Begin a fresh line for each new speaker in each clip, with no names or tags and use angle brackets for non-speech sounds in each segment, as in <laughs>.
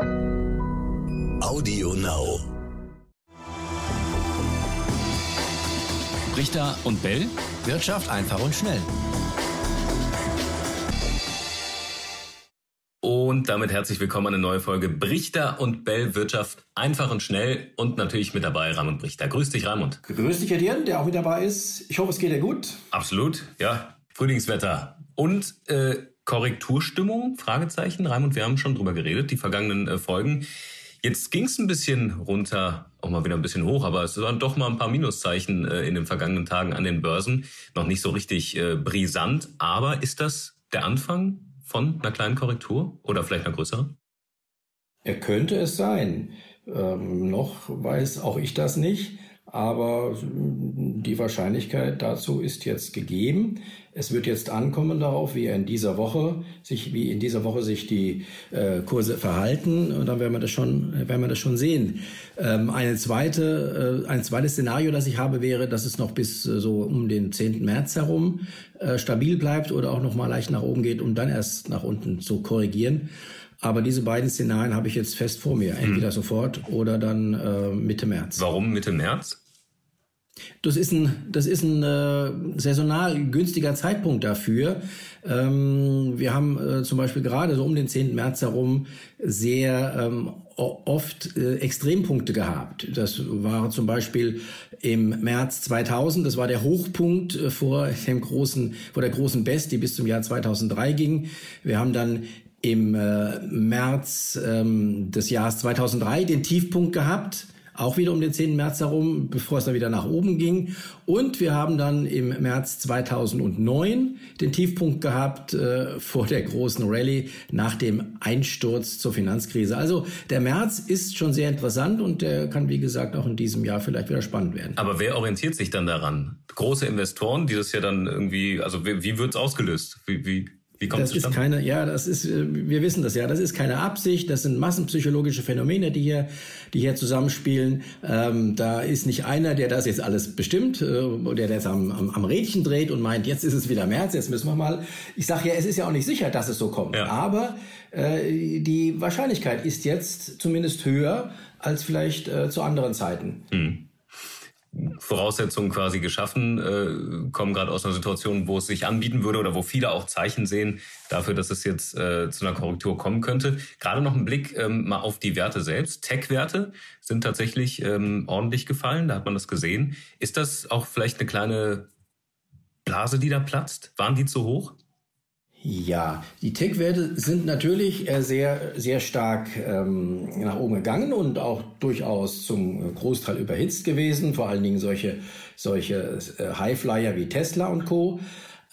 Audio Now.
Richter und Bell. Wirtschaft einfach und schnell.
Und damit herzlich willkommen an eine neue Folge Brichter und Bell Wirtschaft einfach und schnell und natürlich mit dabei Raimund Brichter. Grüß dich, Raimund.
Grüß dich, Herr Dien, der auch mit dabei ist. Ich hoffe, es geht dir gut.
Absolut, ja. Frühlingswetter und äh, Korrekturstimmung? Fragezeichen. Raimund, wir haben schon drüber geredet, die vergangenen äh, Folgen. Jetzt ging es ein bisschen runter, auch mal wieder ein bisschen hoch, aber es waren doch mal ein paar Minuszeichen äh, in den vergangenen Tagen an den Börsen. Noch nicht so richtig äh, brisant, aber ist das der Anfang von einer kleinen Korrektur oder vielleicht einer größeren?
Er könnte es sein. Ähm, noch weiß auch ich das nicht. Aber die Wahrscheinlichkeit dazu ist jetzt gegeben. Es wird jetzt ankommen darauf, wie in dieser Woche sich, wie in dieser Woche sich die äh, Kurse verhalten. Und dann werden wir das schon, werden wir das schon sehen. Ähm, eine zweite, äh, ein zweites Szenario, das ich habe, wäre, dass es noch bis äh, so um den 10. März herum äh, stabil bleibt oder auch noch mal leicht nach oben geht, um dann erst nach unten zu korrigieren. Aber diese beiden Szenarien habe ich jetzt fest vor mir. Entweder hm. sofort oder dann äh, Mitte März.
Warum Mitte März?
Das ist ein, das ist ein äh, saisonal günstiger Zeitpunkt dafür. Ähm, wir haben äh, zum Beispiel gerade so um den 10. März herum sehr ähm, oft äh, Extrempunkte gehabt. Das war zum Beispiel im März 2000, das war der Hochpunkt äh, vor dem großen, vor der großen Best, die bis zum Jahr 2003 ging. Wir haben dann im äh, März ähm, des Jahres 2003 den Tiefpunkt gehabt, auch wieder um den 10. März herum, bevor es dann wieder nach oben ging. Und wir haben dann im März 2009 den Tiefpunkt gehabt äh, vor der großen Rallye nach dem Einsturz zur Finanzkrise. Also der März ist schon sehr interessant und der kann, wie gesagt, auch in diesem Jahr vielleicht wieder spannend werden.
Aber wer orientiert sich dann daran? Große Investoren, die das ja dann irgendwie, also wie, wie wird es ausgelöst? Wie, wie
wie kommt das ist keine, ja, das ist, äh, wir wissen das ja, das ist keine Absicht, das sind massenpsychologische Phänomene, die hier, die hier zusammenspielen. Ähm, da ist nicht einer, der das jetzt alles bestimmt, äh, der das am, am, am Rädchen dreht und meint, jetzt ist es wieder März, jetzt müssen wir mal. Ich sage ja, es ist ja auch nicht sicher, dass es so kommt, ja. aber äh, die Wahrscheinlichkeit ist jetzt zumindest höher als vielleicht äh, zu anderen Zeiten. Hm.
Voraussetzungen quasi geschaffen, äh, kommen gerade aus einer Situation, wo es sich anbieten würde oder wo viele auch Zeichen sehen dafür, dass es jetzt äh, zu einer Korrektur kommen könnte. Gerade noch ein Blick ähm, mal auf die Werte selbst. Tech-Werte sind tatsächlich ähm, ordentlich gefallen, da hat man das gesehen. Ist das auch vielleicht eine kleine Blase, die da platzt? Waren die zu hoch?
Ja, die Tech-Werte sind natürlich äh, sehr, sehr stark ähm, nach oben gegangen und auch durchaus zum Großteil überhitzt gewesen. Vor allen Dingen solche, solche äh, Highflyer wie Tesla und Co.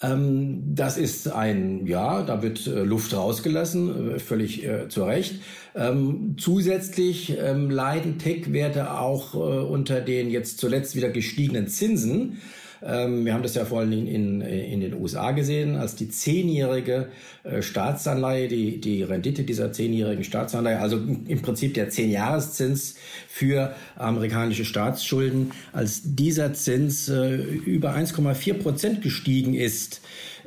Ähm, das ist ein, ja, da wird äh, Luft rausgelassen, völlig äh, zu Recht. Ähm, zusätzlich ähm, leiden Tech-Werte auch unter den jetzt zuletzt wieder gestiegenen Zinsen. Ähm, wir haben das ja vor allen Dingen in, in USA gesehen, als die zehnjährige äh, Staatsanleihe, die, die Rendite dieser zehnjährigen Staatsanleihe, also im Prinzip der Zehnjahreszins für amerikanische Staatsschulden, als dieser Zins äh, über 1,4 Prozent gestiegen ist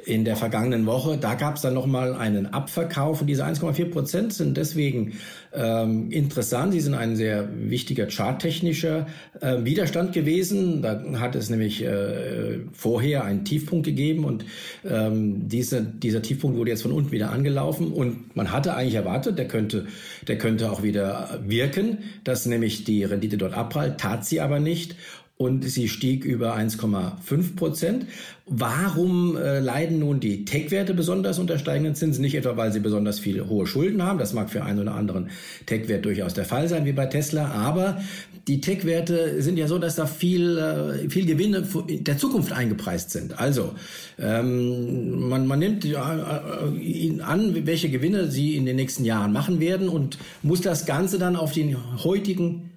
in der vergangenen Woche. Da gab es dann nochmal einen Abverkauf und diese 1,4 Prozent sind deswegen ähm, interessant. Sie sind ein sehr wichtiger charttechnischer äh, Widerstand gewesen. Da hat es nämlich äh, vorher einen Tiefpunkt gegeben und ähm, diese, dieser Tiefpunkt wurde jetzt von unten wieder angelaufen und man hatte eigentlich erwartet, der könnte, der könnte auch wieder wirken, dass nämlich die Rendite dort abprallt, tat sie aber nicht und sie stieg über 1,5 Prozent. Warum äh, leiden nun die Tech-Werte besonders unter steigenden Zinsen? Nicht etwa, weil sie besonders viele hohe Schulden haben. Das mag für einen oder anderen Tech-Wert durchaus der Fall sein, wie bei Tesla. Aber die Tech-Werte sind ja so, dass da viel, äh, viel Gewinne der Zukunft eingepreist sind. Also ähm, man, man nimmt äh, äh, an, welche Gewinne sie in den nächsten Jahren machen werden und muss das Ganze dann auf den heutigen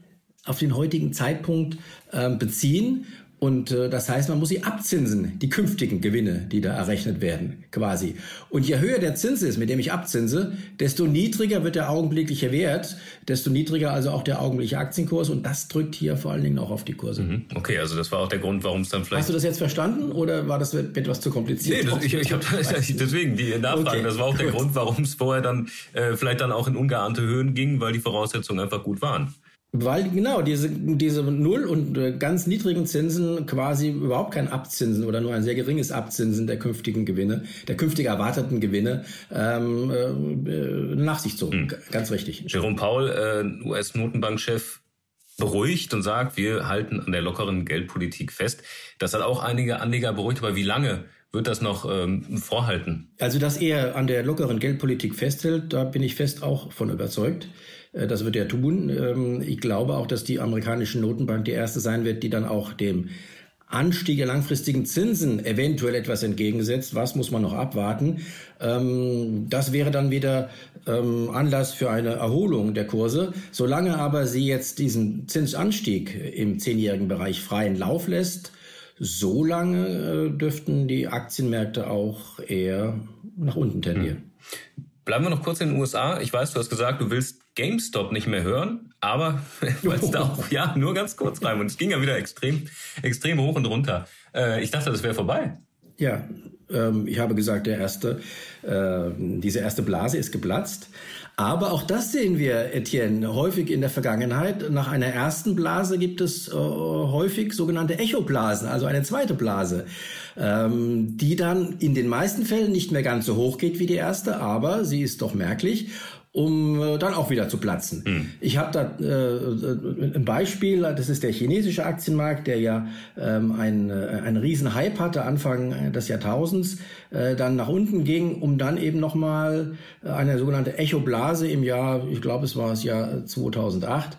auf den heutigen Zeitpunkt äh, beziehen. Und äh, das heißt, man muss sie abzinsen, die künftigen Gewinne, die da errechnet werden, quasi. Und je höher der Zins ist, mit dem ich abzinse, desto niedriger wird der augenblickliche Wert, desto niedriger also auch der augenblickliche Aktienkurs. Und das drückt hier vor allen Dingen auch auf die Kurse. Mhm.
Okay, also das war auch der Grund, warum es dann vielleicht.
Hast du das jetzt verstanden oder war das etwas zu kompliziert?
Nee, das, ich, ich habe <laughs> deswegen die Nachfrage. Okay, das war auch der gut. Grund, warum es vorher dann äh, vielleicht dann auch in ungeahnte Höhen ging, weil die Voraussetzungen einfach gut waren.
Weil genau diese, diese Null- und äh, ganz niedrigen Zinsen quasi überhaupt kein Abzinsen oder nur ein sehr geringes Abzinsen der künftigen Gewinne, der künftig erwarteten Gewinne ähm, äh, nach sich zogen. Hm. Ganz richtig.
Jerome Paul, äh, US-Notenbankchef, beruhigt und sagt, wir halten an der lockeren Geldpolitik fest. Das hat auch einige Anleger beruhigt, aber wie lange wird das noch ähm, vorhalten?
Also, dass er an der lockeren Geldpolitik festhält, da bin ich fest auch von überzeugt. Äh, das wird er tun. Ähm, ich glaube auch, dass die amerikanische Notenbank die erste sein wird, die dann auch dem Anstieg der langfristigen Zinsen eventuell etwas entgegensetzt. Was muss man noch abwarten? Ähm, das wäre dann wieder ähm, Anlass für eine Erholung der Kurse. Solange aber sie jetzt diesen Zinsanstieg im zehnjährigen Bereich freien Lauf lässt, solange äh, dürften die Aktienmärkte auch eher nach unten tendieren.
Hm. Bleiben wir noch kurz in den USA. Ich weiß, du hast gesagt, du willst GameStop nicht mehr hören, aber <laughs> weil es da auch, ja, nur ganz kurz rein. Und es ging ja wieder extrem, extrem hoch und runter. Äh, ich dachte, das wäre vorbei.
Ja, ähm, ich habe gesagt, der erste, äh, diese erste Blase ist geplatzt. Aber auch das sehen wir, Etienne, häufig in der Vergangenheit. Nach einer ersten Blase gibt es äh, häufig sogenannte Echoblasen, also eine zweite Blase ähm, die dann in den meisten Fällen nicht mehr ganz so hoch geht wie die erste, aber sie ist doch merklich um äh, dann auch wieder zu platzen. Mhm. Ich habe da äh, ein Beispiel, das ist der chinesische Aktienmarkt, der ja ähm, ein, äh, einen riesen Hype hatte Anfang des Jahrtausends, äh, dann nach unten ging, um dann eben nochmal eine sogenannte Echo-Blase im Jahr, ich glaube es war das Jahr 2008,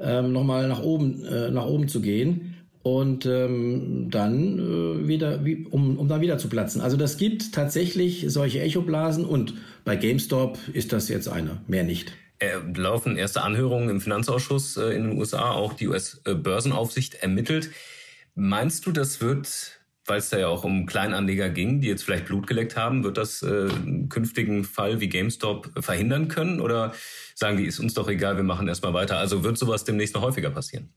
ähm, nochmal nach oben, äh, nach oben zu gehen und ähm, dann äh, wieder, wie, um, um dann wieder zu platzen. Also das gibt tatsächlich solche Echoblasen und bei GameStop ist das jetzt eine, mehr nicht.
Äh, laufen erste Anhörungen im Finanzausschuss äh, in den USA, auch die US-Börsenaufsicht ermittelt. Meinst du, das wird, weil es da ja auch um Kleinanleger ging, die jetzt vielleicht Blut geleckt haben, wird das äh, einen künftigen Fall wie GameStop verhindern können? Oder sagen die, ist uns doch egal, wir machen erstmal weiter? Also wird sowas demnächst noch häufiger passieren?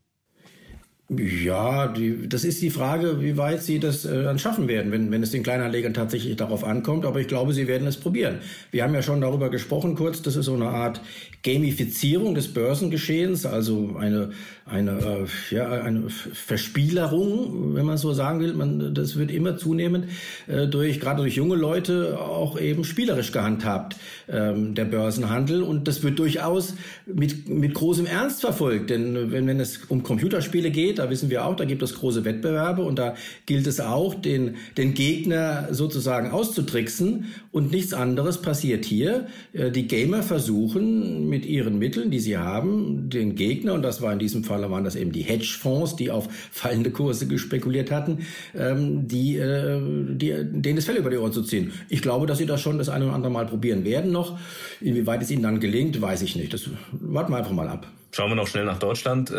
Ja, die, das ist die Frage, wie weit sie das äh, dann schaffen werden, wenn, wenn es den Kleinanlegern tatsächlich darauf ankommt. Aber ich glaube, sie werden es probieren. Wir haben ja schon darüber gesprochen kurz, das ist so eine Art Gamifizierung des Börsengeschehens, also eine, eine, äh, ja, eine Verspielerung, wenn man so sagen will. Man, das wird immer zunehmend äh, durch, gerade durch junge Leute auch eben spielerisch gehandhabt, ähm, der Börsenhandel. Und das wird durchaus mit, mit großem Ernst verfolgt. Denn wenn, wenn es um Computerspiele geht, da wissen wir auch, da gibt es große Wettbewerbe und da gilt es auch, den, den Gegner sozusagen auszutricksen. Und nichts anderes passiert hier. Äh, die Gamer versuchen, mit ihren Mitteln, die sie haben, den Gegner, und das war in diesem Fall waren das eben die Hedgefonds, die auf fallende Kurse gespekuliert hatten, ähm, die, äh, die, denen das Fell über die Ohren zu ziehen. Ich glaube, dass sie das schon das eine oder andere Mal probieren werden noch. Inwieweit es ihnen dann gelingt, weiß ich nicht. Das warten wir einfach mal ab.
Schauen wir noch schnell nach Deutschland.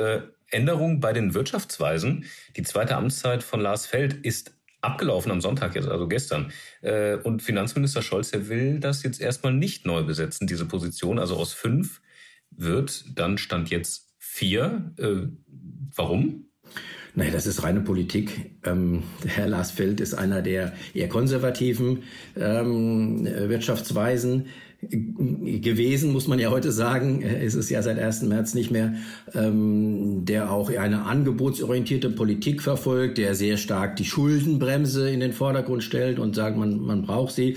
Änderung bei den Wirtschaftsweisen. Die zweite Amtszeit von Lars Feld ist abgelaufen am Sonntag jetzt, also gestern. Äh, und Finanzminister Scholz, der will das jetzt erstmal nicht neu besetzen, diese Position. Also aus fünf wird dann Stand jetzt vier. Äh, warum?
Nein, das ist reine Politik. Ähm, <laughs> Herr Lars Feld ist einer der eher konservativen ähm, Wirtschaftsweisen gewesen, muss man ja heute sagen. ist Es ja seit 1. März nicht mehr, ähm, der auch eine angebotsorientierte Politik verfolgt, der sehr stark die Schuldenbremse in den Vordergrund stellt und sagt, man, man braucht sie.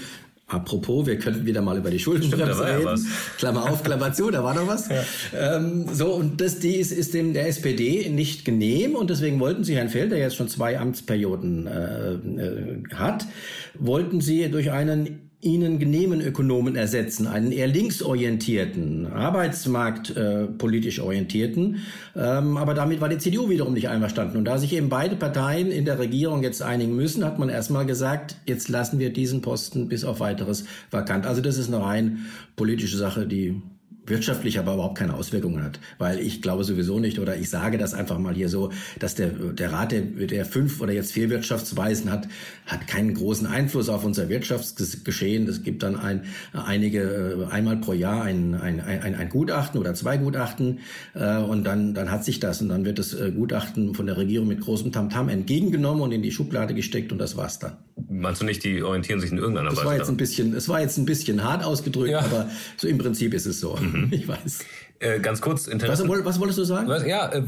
Apropos, wir könnten wieder mal über die Schuldenbremse reden. Ja Klammer auf, Klammer zu, da war noch was. <laughs> Ja. Ähm, so, und das die ist, ist dem der SPD nicht genehm und deswegen wollten sie Herrn Feld, der jetzt schon zwei Amtsperioden äh, äh, hat, wollten sie durch einen ihnen genehmen Ökonomen ersetzen, einen eher linksorientierten, arbeitsmarktpolitisch äh, orientierten. Ähm, aber damit war die CDU wiederum nicht einverstanden. Und da sich eben beide Parteien in der Regierung jetzt einigen müssen, hat man erstmal gesagt, jetzt lassen wir diesen Posten bis auf weiteres vakant. Also das ist eine rein politische Sache, die wirtschaftlich aber überhaupt keine Auswirkungen hat. Weil ich glaube sowieso nicht, oder ich sage das einfach mal hier so, dass der, der Rat, der, der fünf oder jetzt vier Wirtschaftsweisen hat, hat keinen großen Einfluss auf unser Wirtschaftsgeschehen. Es gibt dann ein, einige, äh, einmal pro Jahr ein, ein, ein, ein Gutachten oder zwei Gutachten äh, und dann, dann hat sich das und dann wird das äh, Gutachten von der Regierung mit großem Tamtam -Tam entgegengenommen und in die Schublade gesteckt und das war's dann.
Meinst du nicht, die orientieren sich in irgendeiner
Weise?
Das
war jetzt ein bisschen, es war jetzt ein bisschen hart ausgedrückt, ja. aber so im Prinzip ist es so. Mhm. <laughs> Ich weiß.
Äh, ganz kurz,
Interesse. Was, was, wolltest du sagen?
Was, ja, äh,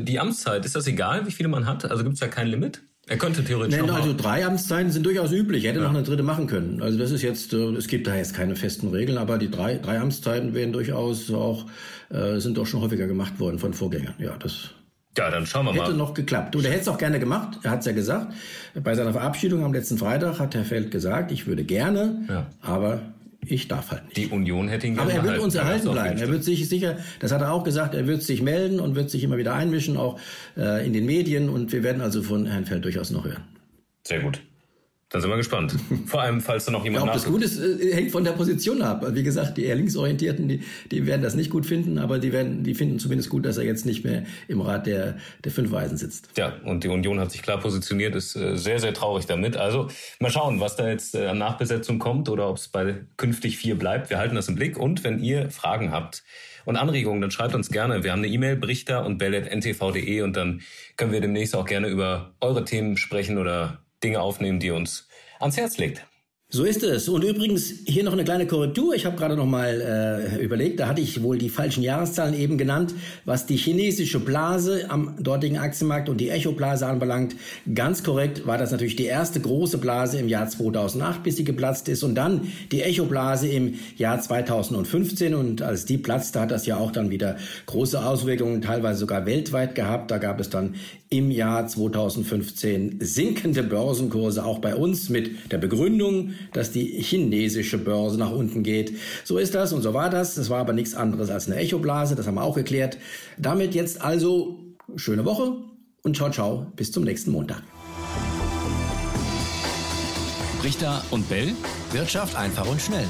die Amtszeit, ist das egal, wie viele man hat? Also gibt es da kein Limit? Er könnte theoretisch
Nein, also drei Amtszeiten sind durchaus üblich. Er hätte ja. noch eine dritte machen können. Also das ist jetzt, äh, es gibt da jetzt keine festen Regeln, aber die drei, drei Amtszeiten werden durchaus auch, äh, sind auch schon häufiger gemacht worden von Vorgängern. Ja, das
ja, dann schauen wir
hätte
mal.
Hätte noch geklappt. Du, der hätte es auch gerne gemacht. Er hat es ja gesagt. Bei seiner Verabschiedung am letzten Freitag hat Herr Feld gesagt, ich würde gerne, ja. aber ich darf halt nicht.
Die Union hätte ihn
gerne Aber er wird uns erhalten bleiben. Er wird sich sicher, das hat er auch gesagt, er wird sich melden und wird sich immer wieder einmischen, auch äh, in den Medien. Und wir werden also von Herrn Feld durchaus noch hören.
Sehr gut. Dann sind wir gespannt. <laughs> Vor allem, falls da noch jemand
ja, Ob das gut ist, äh, hängt von der Position ab. Wie gesagt, die eher linksorientierten, die, die werden das nicht gut finden, aber die werden, die finden zumindest gut, dass er jetzt nicht mehr im Rat der, der fünf Weisen sitzt.
Ja, und die Union hat sich klar positioniert, ist äh, sehr, sehr traurig damit. Also mal schauen, was da jetzt äh, an Nachbesetzung kommt oder ob es bei künftig vier bleibt. Wir halten das im Blick. Und wenn ihr Fragen habt, und Anregungen, dann schreibt uns gerne. Wir haben eine E-Mail, brichter und bell.ntv.de und dann können wir demnächst auch gerne über eure Themen sprechen oder Dinge aufnehmen, die uns ans Herz legt.
So ist es. Und übrigens hier noch eine kleine Korrektur. Ich habe gerade noch mal äh, überlegt, da hatte ich wohl die falschen Jahreszahlen eben genannt, was die chinesische Blase am dortigen Aktienmarkt und die Echo-Blase anbelangt. Ganz korrekt war das natürlich die erste große Blase im Jahr 2008, bis sie geplatzt ist und dann die Echo-Blase im Jahr 2015 und als die platzte, hat das ja auch dann wieder große Auswirkungen, teilweise sogar weltweit gehabt. Da gab es dann im Jahr 2015 sinkende Börsenkurse auch bei uns mit der Begründung, dass die chinesische Börse nach unten geht. So ist das und so war das. Das war aber nichts anderes als eine Echoblase, das haben wir auch geklärt. Damit jetzt also schöne Woche und ciao ciao, bis zum nächsten Montag.
Richter und Bell, Wirtschaft einfach und schnell.